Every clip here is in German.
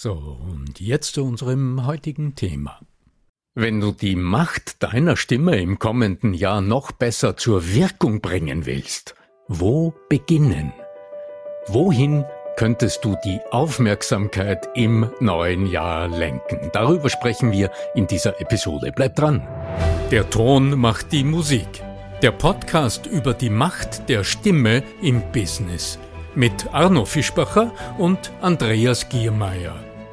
So, und jetzt zu unserem heutigen Thema. Wenn du die Macht deiner Stimme im kommenden Jahr noch besser zur Wirkung bringen willst, wo beginnen? Wohin könntest du die Aufmerksamkeit im neuen Jahr lenken? Darüber sprechen wir in dieser Episode. Bleib dran. Der Ton macht die Musik. Der Podcast über die Macht der Stimme im Business mit Arno Fischbacher und Andreas Giermeier.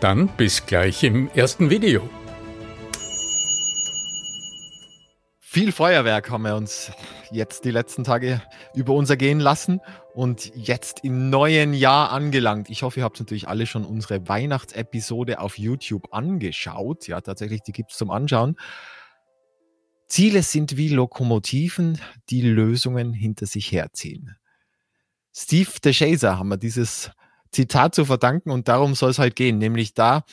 dann bis gleich im ersten Video. Viel Feuerwerk haben wir uns jetzt die letzten Tage über uns ergehen lassen und jetzt im neuen Jahr angelangt. Ich hoffe, ihr habt natürlich alle schon unsere Weihnachtsepisode auf YouTube angeschaut. Ja, tatsächlich, die gibt es zum Anschauen. Ziele sind wie Lokomotiven, die Lösungen hinter sich herziehen. Steve DeShazer haben wir dieses Zitat zu verdanken und darum soll es halt gehen, nämlich da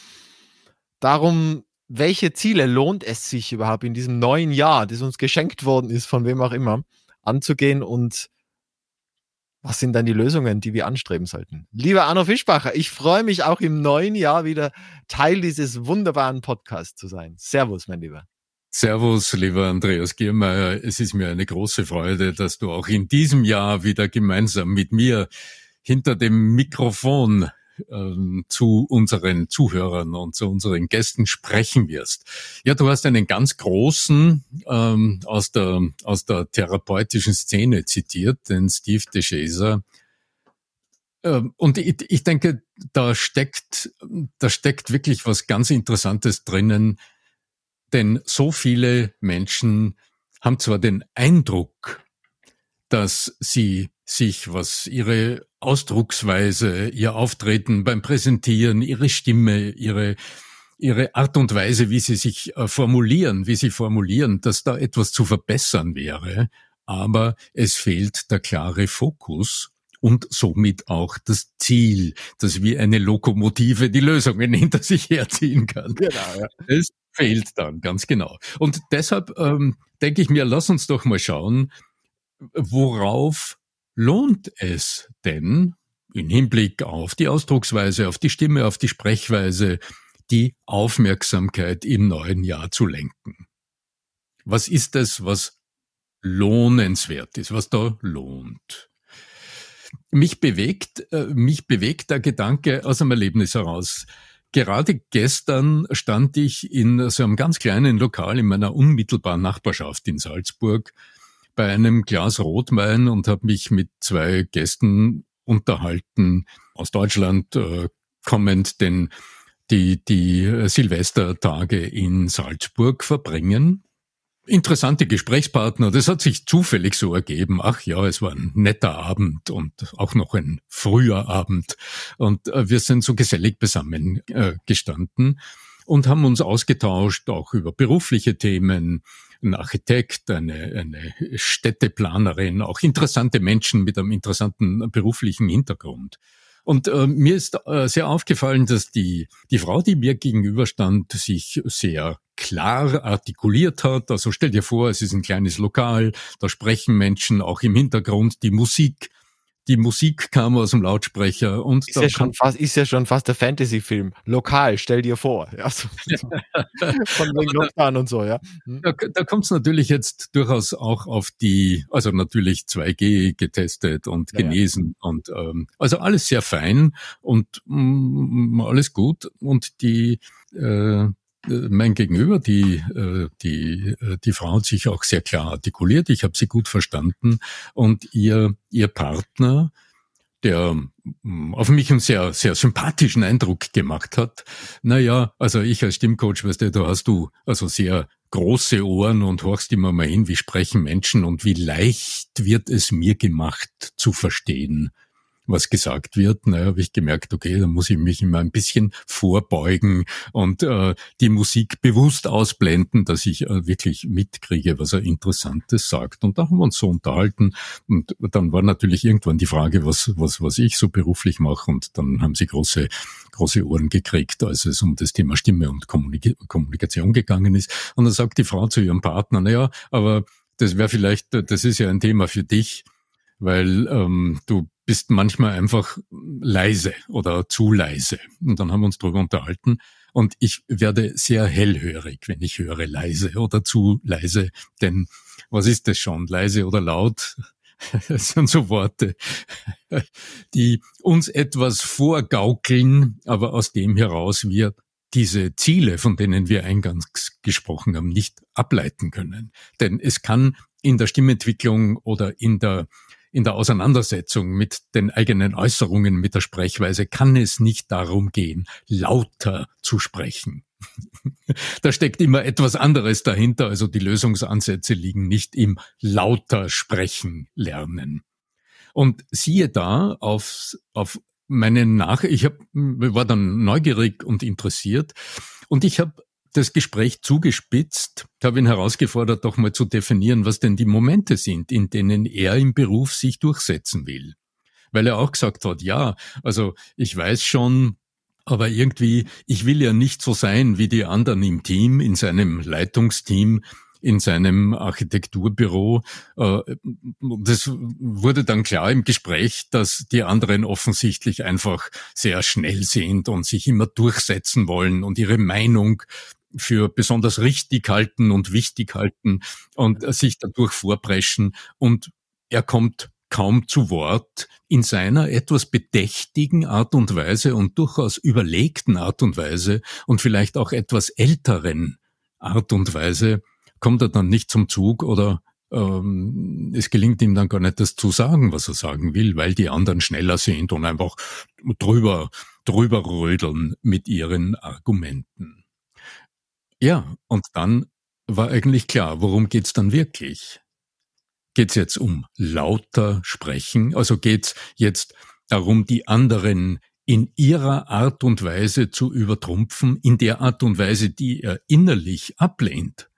darum, welche Ziele lohnt es sich überhaupt in diesem neuen Jahr, das uns geschenkt worden ist, von wem auch immer, anzugehen und was sind dann die Lösungen, die wir anstreben sollten? Lieber Arno Fischbacher, ich freue mich auch im neuen Jahr wieder Teil dieses wunderbaren Podcasts zu sein. Servus, mein Lieber. Servus, lieber Andreas Giermeier. Es ist mir eine große Freude, dass du auch in diesem Jahr wieder gemeinsam mit mir hinter dem Mikrofon ähm, zu unseren Zuhörern und zu unseren Gästen sprechen wirst. Ja, du hast einen ganz großen ähm, aus der aus der therapeutischen Szene zitiert, den Steve DeShazer. Ähm, und ich, ich denke, da steckt da steckt wirklich was ganz Interessantes drinnen, denn so viele Menschen haben zwar den Eindruck, dass sie sich, was ihre Ausdrucksweise, ihr Auftreten beim Präsentieren, ihre Stimme, ihre ihre Art und Weise, wie sie sich äh, formulieren, wie sie formulieren, dass da etwas zu verbessern wäre, aber es fehlt der klare Fokus und somit auch das Ziel, dass wie eine Lokomotive die Lösungen hinter sich herziehen kann. Genau, ja. Es fehlt dann, ganz genau. Und deshalb ähm, denke ich mir, lass uns doch mal schauen, worauf lohnt es denn im Hinblick auf die Ausdrucksweise, auf die Stimme, auf die Sprechweise, die Aufmerksamkeit im neuen Jahr zu lenken? Was ist es, was lohnenswert ist, was da lohnt? Mich bewegt, äh, mich bewegt der Gedanke aus einem Erlebnis heraus. Gerade gestern stand ich in so einem ganz kleinen Lokal in meiner unmittelbaren Nachbarschaft in Salzburg bei einem Glas Rotwein und habe mich mit zwei Gästen unterhalten aus Deutschland äh, kommend, denn die die Silvestertage in Salzburg verbringen. interessante Gesprächspartner. Das hat sich zufällig so ergeben. Ach ja, es war ein netter Abend und auch noch ein früher Abend. Und äh, wir sind so gesellig beisammen äh, gestanden und haben uns ausgetauscht, auch über berufliche Themen. Ein Architekt, eine, eine Städteplanerin, auch interessante Menschen mit einem interessanten beruflichen Hintergrund. Und äh, mir ist äh, sehr aufgefallen, dass die, die Frau, die mir gegenüberstand, sich sehr klar artikuliert hat. Also stell dir vor, es ist ein kleines Lokal, da sprechen Menschen auch im Hintergrund, die Musik die Musik kam aus dem Lautsprecher und ist ja schon fast ist ja schon fast der Fantasy-Film. Lokal, stell dir vor. Ja, so, von wegen Lockdown und so, ja. Hm. Da, da kommt es natürlich jetzt durchaus auch auf die, also natürlich 2G getestet und genesen ja. und ähm, also alles sehr fein und mm, alles gut und die äh, mein Gegenüber, die, äh, die, äh, die Frau hat sich auch sehr klar artikuliert. Ich habe sie gut verstanden. Und ihr, ihr Partner, der mm, auf mich einen sehr, sehr sympathischen Eindruck gemacht hat. Naja, also ich als Stimmcoach, weißt du, da hast du also sehr große Ohren und horchst immer mal hin, wie sprechen Menschen und wie leicht wird es mir gemacht zu verstehen was gesagt wird, naja, habe ich gemerkt, okay, da muss ich mich immer ein bisschen vorbeugen und äh, die Musik bewusst ausblenden, dass ich äh, wirklich mitkriege, was er Interessantes sagt. Und da haben wir uns so unterhalten. Und dann war natürlich irgendwann die Frage, was, was, was ich so beruflich mache. Und dann haben sie große, große Ohren gekriegt, als es um das Thema Stimme und Kommunik Kommunikation gegangen ist. Und dann sagt die Frau zu ihrem Partner, naja, aber das wäre vielleicht, das ist ja ein Thema für dich weil ähm, du bist manchmal einfach leise oder zu leise. Und dann haben wir uns darüber unterhalten. Und ich werde sehr hellhörig, wenn ich höre leise oder zu leise. Denn was ist das schon? Leise oder laut? Das sind so Worte, die uns etwas vorgaukeln, aber aus dem heraus wir diese Ziele, von denen wir eingangs gesprochen haben, nicht ableiten können. Denn es kann in der Stimmentwicklung oder in der in der Auseinandersetzung mit den eigenen Äußerungen, mit der Sprechweise kann es nicht darum gehen, lauter zu sprechen. da steckt immer etwas anderes dahinter, also die Lösungsansätze liegen nicht im lauter Sprechen lernen. Und siehe da auf, auf meine Nach, ich hab, war dann neugierig und interessiert und ich habe das Gespräch zugespitzt, habe ihn herausgefordert, doch mal zu definieren, was denn die Momente sind, in denen er im Beruf sich durchsetzen will. Weil er auch gesagt hat, ja, also ich weiß schon, aber irgendwie, ich will ja nicht so sein wie die anderen im Team, in seinem Leitungsteam, in seinem Architekturbüro. Äh, das wurde dann klar im Gespräch, dass die anderen offensichtlich einfach sehr schnell sind und sich immer durchsetzen wollen und ihre Meinung für besonders richtig halten und wichtig halten und sich dadurch vorpreschen und er kommt kaum zu Wort in seiner etwas bedächtigen Art und Weise und durchaus überlegten Art und Weise und vielleicht auch etwas älteren Art und Weise kommt er dann nicht zum Zug oder ähm, es gelingt ihm dann gar nicht, das zu sagen, was er sagen will, weil die anderen schneller sind und einfach drüber, drüber rödeln mit ihren Argumenten. Ja, und dann war eigentlich klar, worum geht's dann wirklich? Geht's jetzt um lauter Sprechen? Also geht's jetzt darum, die anderen in ihrer Art und Weise zu übertrumpfen, in der Art und Weise, die er innerlich ablehnt?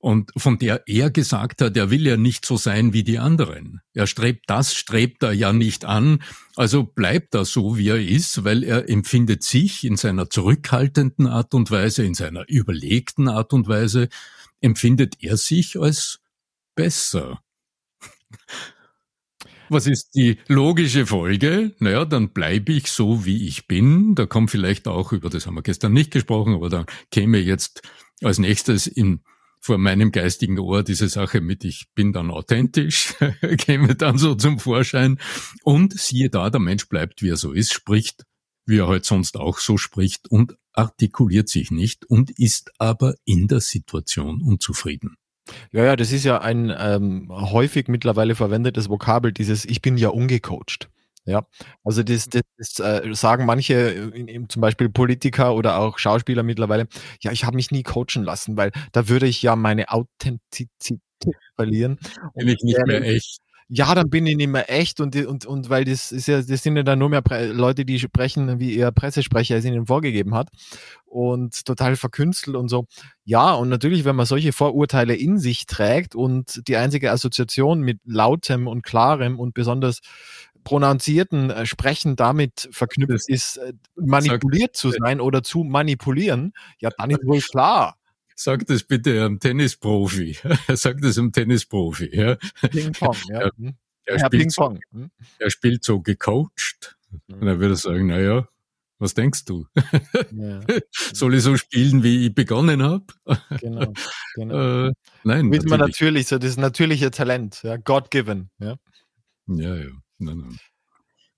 Und von der er gesagt hat, er will ja nicht so sein wie die anderen. Er strebt das, strebt er ja nicht an, also bleibt er so, wie er ist, weil er empfindet sich in seiner zurückhaltenden Art und Weise, in seiner überlegten Art und Weise, empfindet er sich als besser. Was ist die logische Folge? Naja, dann bleibe ich so, wie ich bin. Da kommt vielleicht auch, über das haben wir gestern nicht gesprochen, aber da käme jetzt als nächstes in vor meinem geistigen Ohr diese Sache mit ich bin dann authentisch, käme dann so zum Vorschein. Und siehe da, der Mensch bleibt, wie er so ist, spricht, wie er halt sonst auch so spricht und artikuliert sich nicht und ist aber in der Situation unzufrieden. Ja, ja, das ist ja ein ähm, häufig mittlerweile verwendetes Vokabel, dieses Ich bin ja ungecoacht. Ja, also das, das, das äh, sagen manche, in, in, zum Beispiel Politiker oder auch Schauspieler mittlerweile, ja, ich habe mich nie coachen lassen, weil da würde ich ja meine Authentizität verlieren. Bin ich nicht mehr echt ja, dann bin ich nicht mehr echt und, und, und weil das ist ja, das sind ja dann nur mehr Pre Leute, die sprechen, wie ihr Pressesprecher es ihnen vorgegeben hat und total verkünstelt und so. Ja, und natürlich, wenn man solche Vorurteile in sich trägt und die einzige Assoziation mit lautem und klarem und besonders pronouncierten äh, Sprechen damit verknüpft ist, äh, manipuliert zu sein oder zu manipulieren, ja, dann ist wohl klar. Sag das bitte einem Tennisprofi. Sag das einem Tennisprofi. Ja. Ping-Pong, ja. Er, hm. er, ja, spielt so, hm. er spielt so gecoacht. Und er würde sagen, na ja, was denkst du? Ja. Soll ich so spielen, wie ich begonnen habe? Genau. genau. äh, nein. Wissen man natürlich, so das natürliche Talent, ja, God given. Ja, ja. ja. Nein, nein.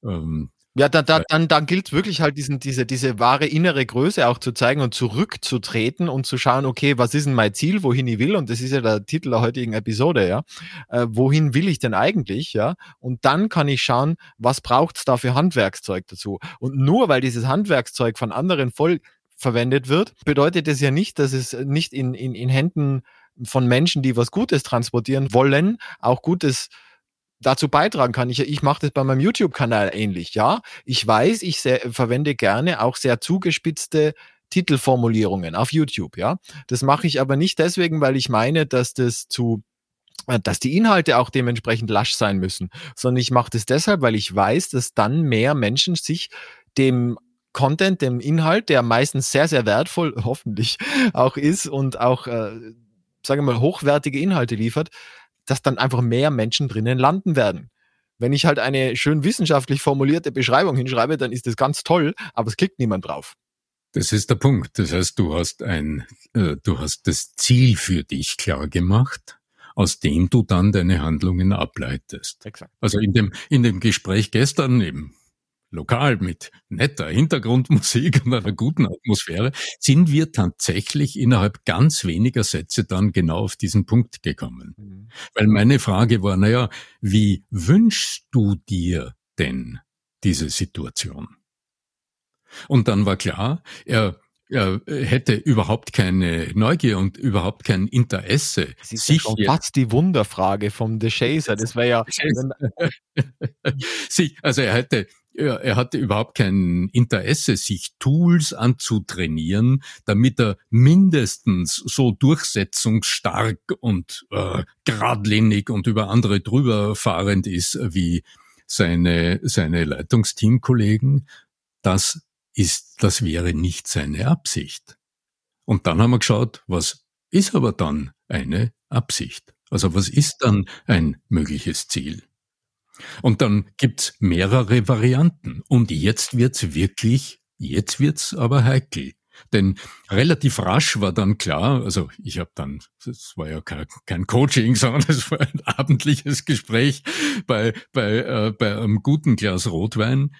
Ähm, ja, da, da, dann, dann gilt wirklich halt diesen, diese, diese wahre innere Größe auch zu zeigen und zurückzutreten und zu schauen, okay, was ist denn mein Ziel, wohin ich will? Und das ist ja der Titel der heutigen Episode, ja. Äh, wohin will ich denn eigentlich, ja? Und dann kann ich schauen, was braucht es da für Handwerkszeug dazu? Und nur weil dieses Handwerkszeug von anderen voll verwendet wird, bedeutet das ja nicht, dass es nicht in, in, in Händen von Menschen, die was Gutes transportieren wollen, auch Gutes dazu beitragen kann. Ich, ich mache das bei meinem YouTube-Kanal ähnlich, ja. Ich weiß, ich sehr, verwende gerne auch sehr zugespitzte Titelformulierungen auf YouTube, ja. Das mache ich aber nicht deswegen, weil ich meine, dass das zu äh, dass die Inhalte auch dementsprechend lasch sein müssen, sondern ich mache das deshalb, weil ich weiß, dass dann mehr Menschen sich dem Content, dem Inhalt, der meistens sehr, sehr wertvoll hoffentlich auch ist und auch, äh, sagen wir mal, hochwertige Inhalte liefert, dass dann einfach mehr Menschen drinnen landen werden. Wenn ich halt eine schön wissenschaftlich formulierte Beschreibung hinschreibe, dann ist das ganz toll, aber es klickt niemand drauf. Das ist der Punkt. Das heißt, du hast ein, äh, du hast das Ziel für dich klar gemacht, aus dem du dann deine Handlungen ableitest. Exakt. Also in dem, in dem Gespräch gestern eben lokal mit netter Hintergrundmusik und einer guten Atmosphäre, sind wir tatsächlich innerhalb ganz weniger Sätze dann genau auf diesen Punkt gekommen. Mhm. Weil meine Frage war, naja, wie wünschst du dir denn diese Situation? Und dann war klar, er er hätte überhaupt keine Neugier und überhaupt kein Interesse. Das ist sich ja fast die Wunderfrage vom The Chaser. Das wäre ja. also er hätte er, er hatte überhaupt kein Interesse, sich Tools anzutrainieren, damit er mindestens so durchsetzungsstark und äh, geradlinig und über andere drüber fahrend ist wie seine, seine Leitungsteamkollegen. Das ist, das wäre nicht seine Absicht. Und dann haben wir geschaut, was ist aber dann eine Absicht? Also was ist dann ein mögliches Ziel? Und dann gibt's mehrere Varianten. Und jetzt wird's wirklich, jetzt wird's aber heikel. Denn relativ rasch war dann klar, also ich habe dann, das war ja kein, kein Coaching, sondern es war ein abendliches Gespräch bei, bei, äh, bei einem guten Glas Rotwein.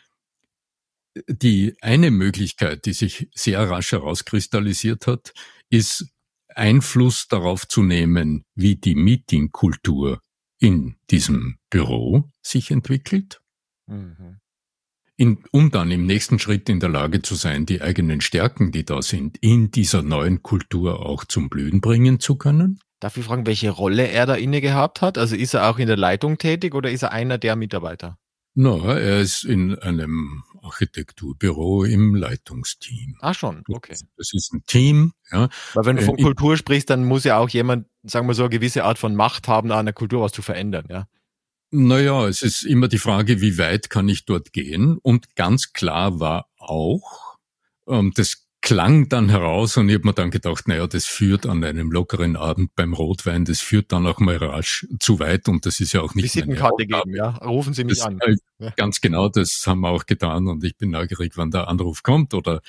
Die eine Möglichkeit, die sich sehr rasch herauskristallisiert hat, ist Einfluss darauf zu nehmen, wie die Meetingkultur in diesem Büro sich entwickelt, mhm. in, um dann im nächsten Schritt in der Lage zu sein, die eigenen Stärken, die da sind, in dieser neuen Kultur auch zum Blühen bringen zu können. Darf ich fragen, welche Rolle er da inne gehabt hat? Also ist er auch in der Leitung tätig oder ist er einer der Mitarbeiter? Na, no, er ist in einem Architekturbüro im Leitungsteam. Ah schon, okay. Das ist ein Team. Ja. Weil wenn du von äh, Kultur sprichst, dann muss ja auch jemand, sagen wir so, eine gewisse Art von Macht haben, an der Kultur was zu verändern, ja. Naja, es ist immer die Frage, wie weit kann ich dort gehen? Und ganz klar war auch, ähm, das klang dann heraus und ich habe mir dann gedacht, naja, das führt an einem lockeren Abend beim Rotwein, das führt dann auch mal rasch zu weit und das ist ja auch nicht Visitenkarte geben, ja. Rufen Sie mich das, an. Äh, ganz genau, das haben wir auch getan und ich bin neugierig, wann der Anruf kommt oder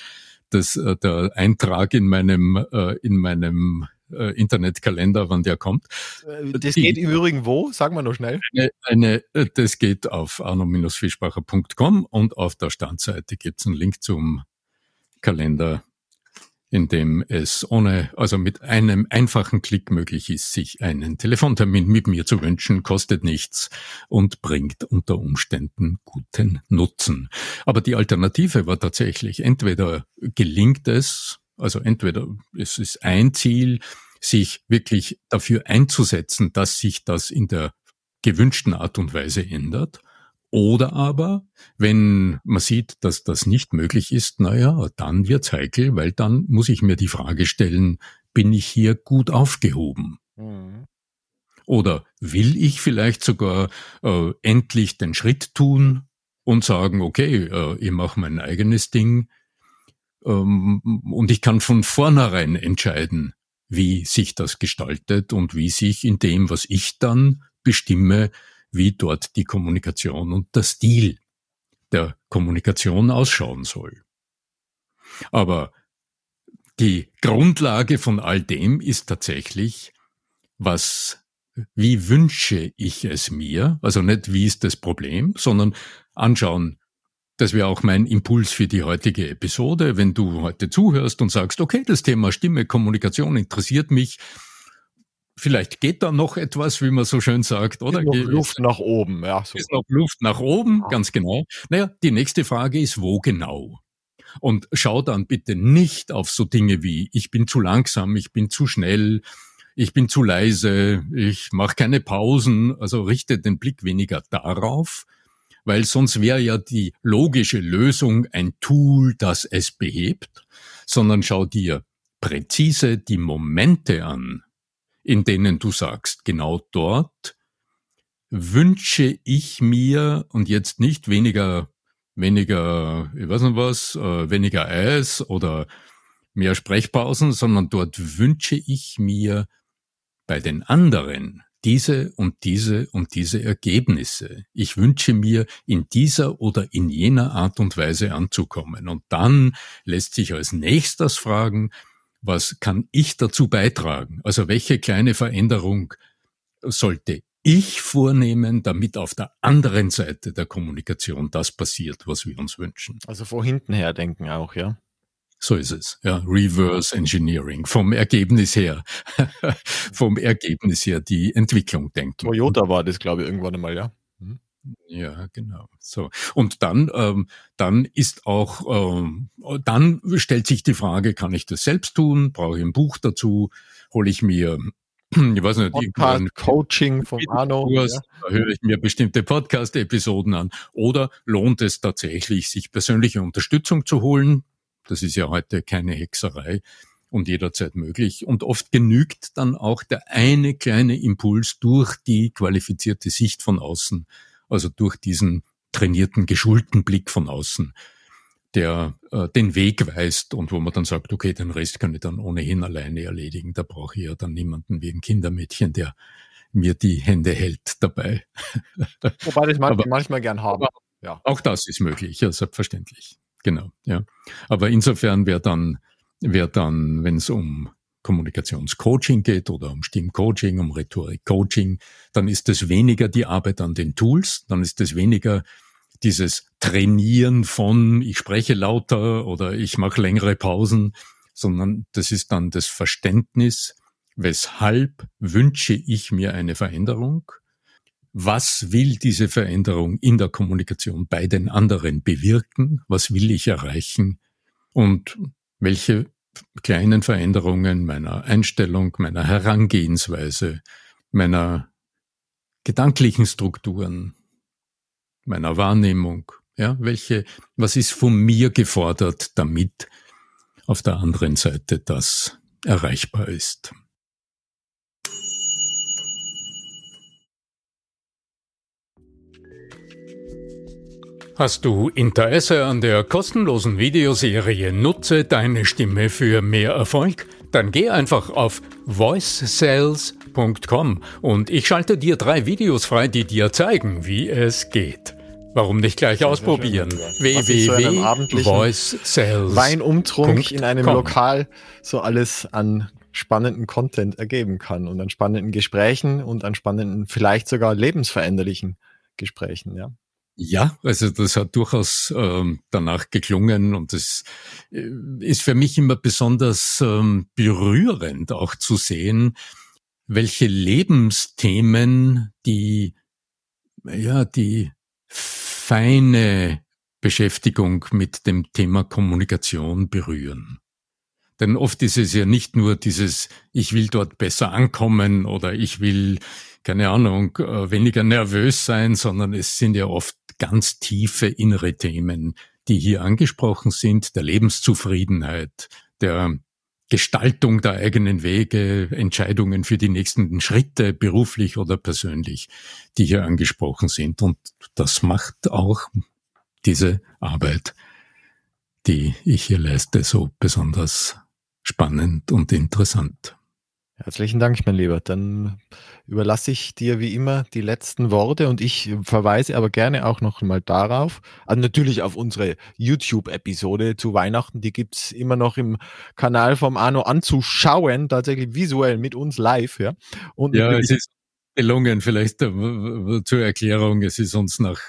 das, äh, der Eintrag in meinem, äh, in meinem äh, Internetkalender, wann der kommt. Das geht im Übrigen wo? Sagen wir noch schnell. Eine, eine, das geht auf arno-fischbacher.com und auf der Standseite gibt es einen Link zum Kalender. in dem es ohne, also mit einem einfachen Klick möglich ist, sich einen Telefontermin mit mir zu wünschen, kostet nichts und bringt unter Umständen guten Nutzen. Aber die Alternative war tatsächlich, entweder gelingt es, also entweder es ist ein Ziel, sich wirklich dafür einzusetzen, dass sich das in der gewünschten Art und Weise ändert, oder aber, wenn man sieht, dass das nicht möglich ist, naja, dann wird's heikel, weil dann muss ich mir die Frage stellen, bin ich hier gut aufgehoben? Mhm. Oder will ich vielleicht sogar äh, endlich den Schritt tun und sagen, okay, äh, ich mache mein eigenes Ding ähm, und ich kann von vornherein entscheiden, wie sich das gestaltet und wie sich in dem, was ich dann bestimme, wie dort die Kommunikation und der Stil der Kommunikation ausschauen soll. Aber die Grundlage von all dem ist tatsächlich, was, wie wünsche ich es mir? Also nicht, wie ist das Problem, sondern anschauen, das wäre auch mein Impuls für die heutige Episode. Wenn du heute zuhörst und sagst, okay, das Thema Stimme, Kommunikation interessiert mich, Vielleicht geht da noch etwas, wie man so schön sagt, oder? Ist noch Luft nach oben, ja. So. Ist noch Luft nach oben, ja. ganz genau. Naja, die nächste Frage ist, wo genau? Und schau dann bitte nicht auf so Dinge wie, ich bin zu langsam, ich bin zu schnell, ich bin zu leise, ich mache keine Pausen. Also richte den Blick weniger darauf, weil sonst wäre ja die logische Lösung ein Tool, das es behebt, sondern schau dir präzise die Momente an, in denen du sagst, genau dort wünsche ich mir und jetzt nicht weniger, weniger, ich weiß nicht was, äh, weniger Eis oder mehr Sprechpausen, sondern dort wünsche ich mir bei den anderen diese und diese und diese Ergebnisse. Ich wünsche mir in dieser oder in jener Art und Weise anzukommen. Und dann lässt sich als nächstes fragen, was kann ich dazu beitragen? Also welche kleine Veränderung sollte ich vornehmen, damit auf der anderen Seite der Kommunikation das passiert, was wir uns wünschen? Also vor hinten her denken auch, ja? So ist es, ja. Reverse Engineering. Vom Ergebnis her, vom Ergebnis her die Entwicklung denken. Toyota war das, glaube ich, irgendwann einmal, ja. Ja, genau. So. Und dann, ähm, dann ist auch, ähm, dann stellt sich die Frage, kann ich das selbst tun? Brauche ich ein Buch dazu? Hole ich mir, ich weiß nicht, Podcast Coaching vom Arno. ja. Da höre ich mir bestimmte Podcast-Episoden an. Oder lohnt es tatsächlich, sich persönliche Unterstützung zu holen? Das ist ja heute keine Hexerei und jederzeit möglich. Und oft genügt dann auch der eine kleine Impuls durch die qualifizierte Sicht von außen also durch diesen trainierten, geschulten Blick von außen, der äh, den Weg weist und wo man dann sagt, okay, den Rest kann ich dann ohnehin alleine erledigen. Da brauche ich ja dann niemanden wie ein Kindermädchen, der mir die Hände hält dabei. Wobei ich manchmal, manchmal gern habe. Ja. Auch das ist möglich, ja, selbstverständlich. Genau, ja. Aber insofern wäre dann, wäre dann, wenn es um Kommunikationscoaching geht oder um Stimmcoaching, um Rhetorikcoaching, dann ist es weniger die Arbeit an den Tools, dann ist es weniger dieses Trainieren von ich spreche lauter oder ich mache längere Pausen, sondern das ist dann das Verständnis, weshalb wünsche ich mir eine Veränderung, was will diese Veränderung in der Kommunikation bei den anderen bewirken, was will ich erreichen? Und welche kleinen Veränderungen meiner Einstellung, meiner Herangehensweise, meiner gedanklichen Strukturen, meiner Wahrnehmung, ja, welche, was ist von mir gefordert, damit auf der anderen Seite das erreichbar ist. Hast du Interesse an der kostenlosen Videoserie Nutze deine Stimme für mehr Erfolg? Dann geh einfach auf voicesales.com und ich schalte dir drei Videos frei, die dir zeigen, wie es geht. Warum nicht gleich sehr ausprobieren? www.voicesales. Weinumtrunk in einem Lokal so alles an spannenden Content ergeben kann und an spannenden Gesprächen und an spannenden, vielleicht sogar lebensveränderlichen Gesprächen, ja. Ja, also das hat durchaus ähm, danach geklungen und es äh, ist für mich immer besonders ähm, berührend auch zu sehen, welche Lebensthemen die, ja, die feine Beschäftigung mit dem Thema Kommunikation berühren. Denn oft ist es ja nicht nur dieses, ich will dort besser ankommen oder ich will, keine Ahnung, äh, weniger nervös sein, sondern es sind ja oft ganz tiefe innere Themen, die hier angesprochen sind, der Lebenszufriedenheit, der Gestaltung der eigenen Wege, Entscheidungen für die nächsten Schritte, beruflich oder persönlich, die hier angesprochen sind. Und das macht auch diese Arbeit, die ich hier leiste, so besonders spannend und interessant. Herzlichen Dank, mein Lieber. Dann überlasse ich dir wie immer die letzten Worte und ich verweise aber gerne auch noch mal darauf, also natürlich auf unsere YouTube-Episode zu Weihnachten, die gibt's immer noch im Kanal vom Arno anzuschauen, tatsächlich visuell mit uns live. Ja, und ja es ist gelungen, vielleicht äh, zur Erklärung, es ist uns nach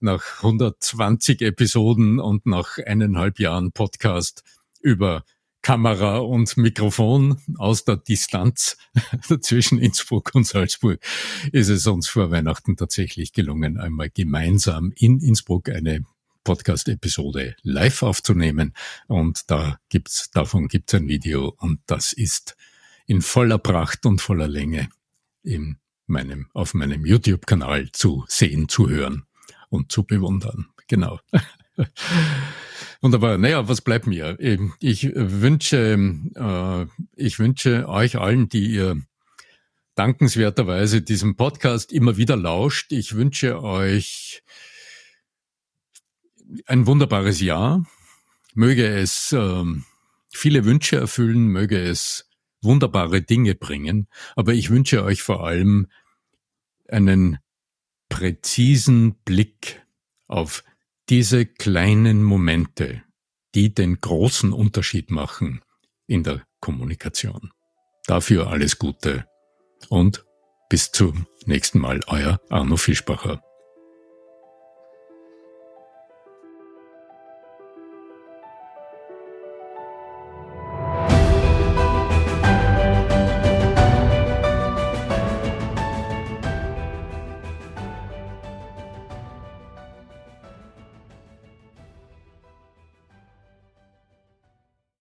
nach 120 Episoden und nach eineinhalb Jahren Podcast über Kamera und Mikrofon aus der Distanz zwischen Innsbruck und Salzburg ist es uns vor Weihnachten tatsächlich gelungen, einmal gemeinsam in Innsbruck eine Podcast-Episode live aufzunehmen. Und da gibt's, davon gibt's ein Video und das ist in voller Pracht und voller Länge in meinem, auf meinem YouTube-Kanal zu sehen, zu hören und zu bewundern. Genau. Wunderbar. Naja, was bleibt mir? Ähm, ich wünsche, äh, ich wünsche euch allen, die ihr dankenswerterweise diesem Podcast immer wieder lauscht. Ich wünsche euch ein wunderbares Jahr. Möge es äh, viele Wünsche erfüllen, möge es wunderbare Dinge bringen. Aber ich wünsche euch vor allem einen präzisen Blick auf diese kleinen Momente, die den großen Unterschied machen in der Kommunikation. Dafür alles Gute und bis zum nächsten Mal, euer Arno Fischbacher.